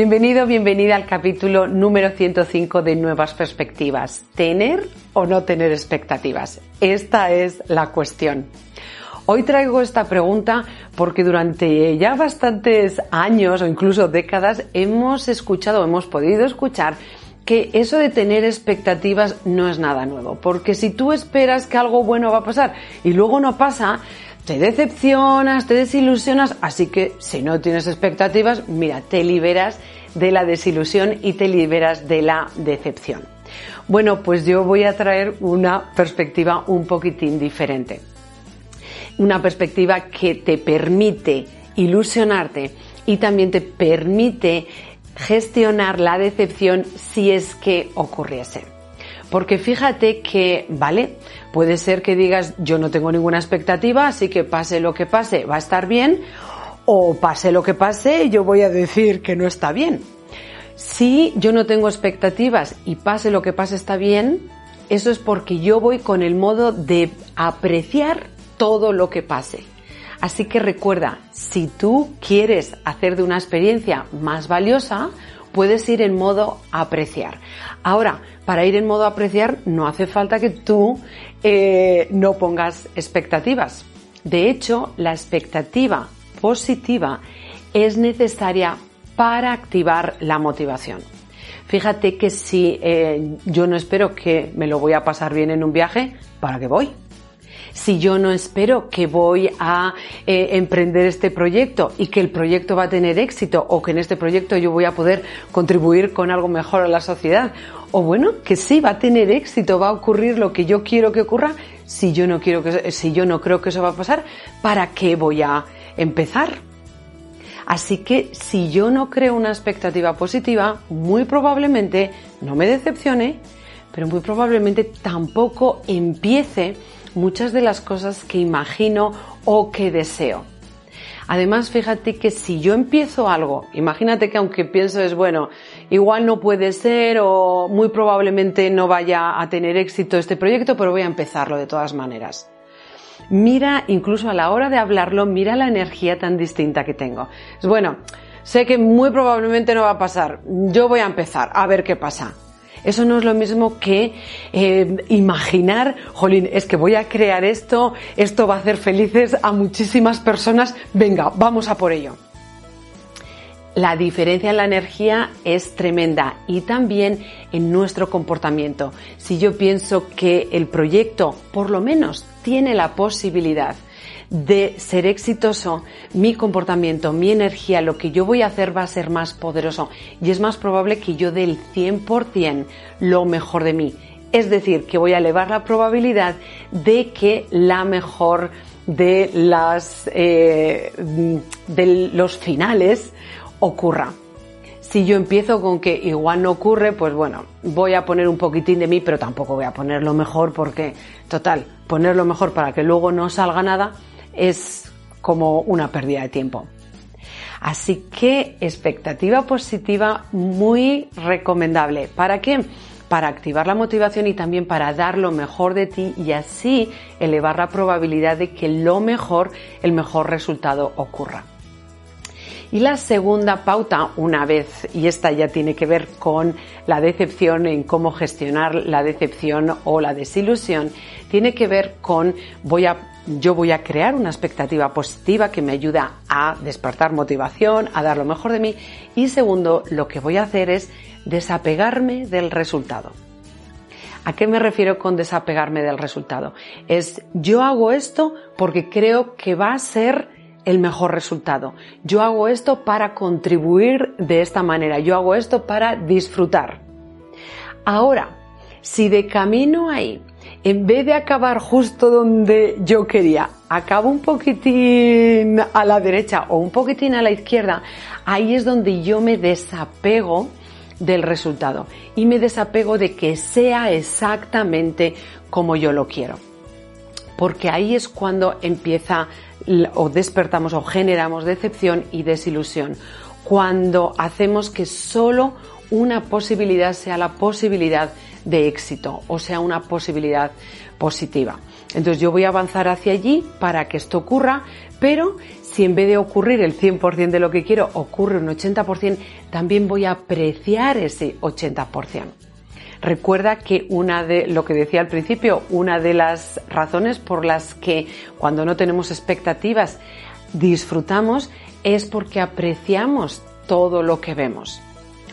Bienvenido, bienvenida al capítulo número 105 de Nuevas Perspectivas. ¿Tener o no tener expectativas? Esta es la cuestión. Hoy traigo esta pregunta porque durante ya bastantes años o incluso décadas hemos escuchado, hemos podido escuchar que eso de tener expectativas no es nada nuevo, porque si tú esperas que algo bueno va a pasar y luego no pasa, te decepcionas, te desilusionas, así que si no tienes expectativas, mira, te liberas de la desilusión y te liberas de la decepción. Bueno, pues yo voy a traer una perspectiva un poquitín diferente. Una perspectiva que te permite ilusionarte y también te permite gestionar la decepción si es que ocurriese. Porque fíjate que, vale, puede ser que digas yo no tengo ninguna expectativa, así que pase lo que pase, va a estar bien, o pase lo que pase, yo voy a decir que no está bien. Si yo no tengo expectativas y pase lo que pase está bien, eso es porque yo voy con el modo de apreciar todo lo que pase. Así que recuerda, si tú quieres hacer de una experiencia más valiosa, puedes ir en modo apreciar. Ahora, para ir en modo apreciar no hace falta que tú eh, no pongas expectativas. De hecho, la expectativa positiva es necesaria para activar la motivación. Fíjate que si eh, yo no espero que me lo voy a pasar bien en un viaje, ¿para qué voy? Si yo no espero que voy a eh, emprender este proyecto y que el proyecto va a tener éxito o que en este proyecto yo voy a poder contribuir con algo mejor a la sociedad o bueno, que sí va a tener éxito, va a ocurrir lo que yo quiero que ocurra, si yo no quiero que si yo no creo que eso va a pasar, ¿para qué voy a empezar? Así que si yo no creo una expectativa positiva, muy probablemente no me decepcione, pero muy probablemente tampoco empiece muchas de las cosas que imagino o que deseo. Además, fíjate que si yo empiezo algo, imagínate que aunque pienso es bueno, igual no puede ser o muy probablemente no vaya a tener éxito este proyecto, pero voy a empezarlo de todas maneras. Mira, incluso a la hora de hablarlo, mira la energía tan distinta que tengo. Es bueno, sé que muy probablemente no va a pasar. Yo voy a empezar a ver qué pasa. Eso no es lo mismo que eh, imaginar, jolín, es que voy a crear esto, esto va a hacer felices a muchísimas personas, venga, vamos a por ello. La diferencia en la energía es tremenda y también en nuestro comportamiento. Si yo pienso que el proyecto por lo menos tiene la posibilidad de ser exitoso, mi comportamiento, mi energía, lo que yo voy a hacer va a ser más poderoso y es más probable que yo dé el 100% lo mejor de mí. Es decir, que voy a elevar la probabilidad de que la mejor de las eh, de los finales ocurra. Si yo empiezo con que igual no ocurre, pues bueno, voy a poner un poquitín de mí, pero tampoco voy a poner lo mejor porque, total, poner lo mejor para que luego no salga nada, es como una pérdida de tiempo. Así que expectativa positiva muy recomendable. ¿Para qué? Para activar la motivación y también para dar lo mejor de ti y así elevar la probabilidad de que lo mejor, el mejor resultado ocurra. Y la segunda pauta, una vez, y esta ya tiene que ver con la decepción, en cómo gestionar la decepción o la desilusión, tiene que ver con voy a yo voy a crear una expectativa positiva que me ayuda a despertar motivación, a dar lo mejor de mí. Y segundo, lo que voy a hacer es desapegarme del resultado. ¿A qué me refiero con desapegarme del resultado? Es yo hago esto porque creo que va a ser el mejor resultado. Yo hago esto para contribuir de esta manera. Yo hago esto para disfrutar. Ahora, si de camino ahí en vez de acabar justo donde yo quería, acabo un poquitín a la derecha o un poquitín a la izquierda, ahí es donde yo me desapego del resultado y me desapego de que sea exactamente como yo lo quiero. Porque ahí es cuando empieza o despertamos o generamos decepción y desilusión. Cuando hacemos que solo una posibilidad sea la posibilidad de éxito o sea una posibilidad positiva. Entonces yo voy a avanzar hacia allí para que esto ocurra, pero si en vez de ocurrir el 100% de lo que quiero ocurre un 80%, también voy a apreciar ese 80%. Recuerda que una de, lo que decía al principio, una de las razones por las que cuando no tenemos expectativas disfrutamos es porque apreciamos todo lo que vemos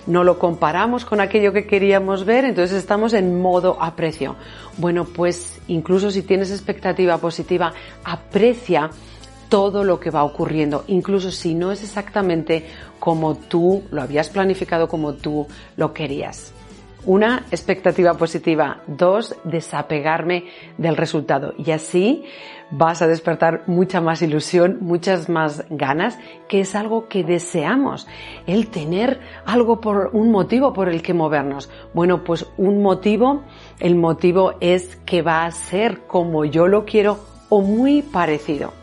no lo comparamos con aquello que queríamos ver, entonces estamos en modo aprecio. Bueno, pues incluso si tienes expectativa positiva, aprecia todo lo que va ocurriendo, incluso si no es exactamente como tú lo habías planificado, como tú lo querías. Una, expectativa positiva. Dos, desapegarme del resultado. Y así vas a despertar mucha más ilusión, muchas más ganas, que es algo que deseamos. El tener algo por un motivo por el que movernos. Bueno, pues un motivo, el motivo es que va a ser como yo lo quiero o muy parecido.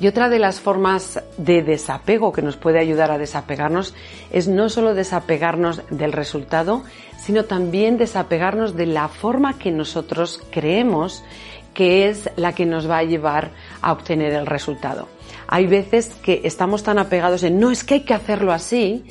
Y otra de las formas de desapego que nos puede ayudar a desapegarnos es no solo desapegarnos del resultado, sino también desapegarnos de la forma que nosotros creemos que es la que nos va a llevar a obtener el resultado. Hay veces que estamos tan apegados en no es que hay que hacerlo así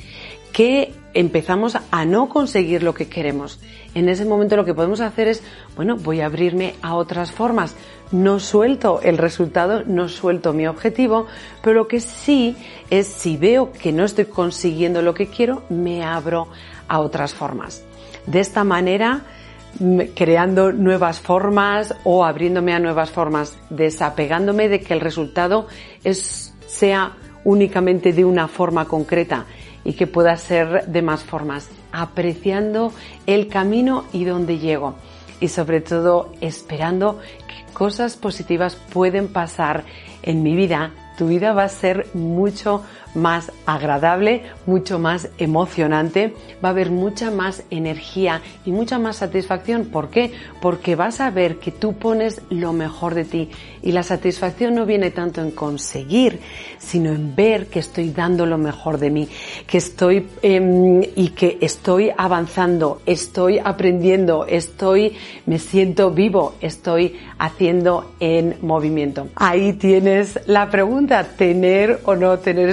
que empezamos a no conseguir lo que queremos. En ese momento lo que podemos hacer es, bueno, voy a abrirme a otras formas. No suelto el resultado, no suelto mi objetivo, pero lo que sí es si veo que no estoy consiguiendo lo que quiero, me abro a otras formas. De esta manera, creando nuevas formas o abriéndome a nuevas formas, desapegándome de que el resultado es, sea únicamente de una forma concreta y que pueda ser de más formas, apreciando el camino y dónde llego y sobre todo esperando que cosas positivas pueden pasar en mi vida. Tu vida va a ser mucho más agradable, mucho más emocionante, va a haber mucha más energía y mucha más satisfacción. ¿Por qué? Porque vas a ver que tú pones lo mejor de ti y la satisfacción no viene tanto en conseguir, sino en ver que estoy dando lo mejor de mí, que estoy em, y que estoy avanzando, estoy aprendiendo, estoy, me siento vivo, estoy haciendo en movimiento. Ahí tienes la pregunta, tener o no tener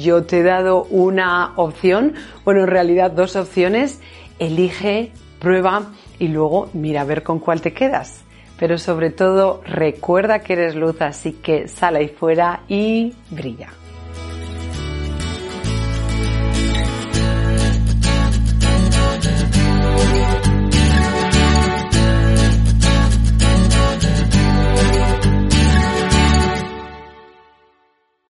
Yo te he dado una opción, bueno, en realidad dos opciones. Elige, prueba y luego mira a ver con cuál te quedas pero sobre todo recuerda que eres luz, así que sal ahí fuera y brilla.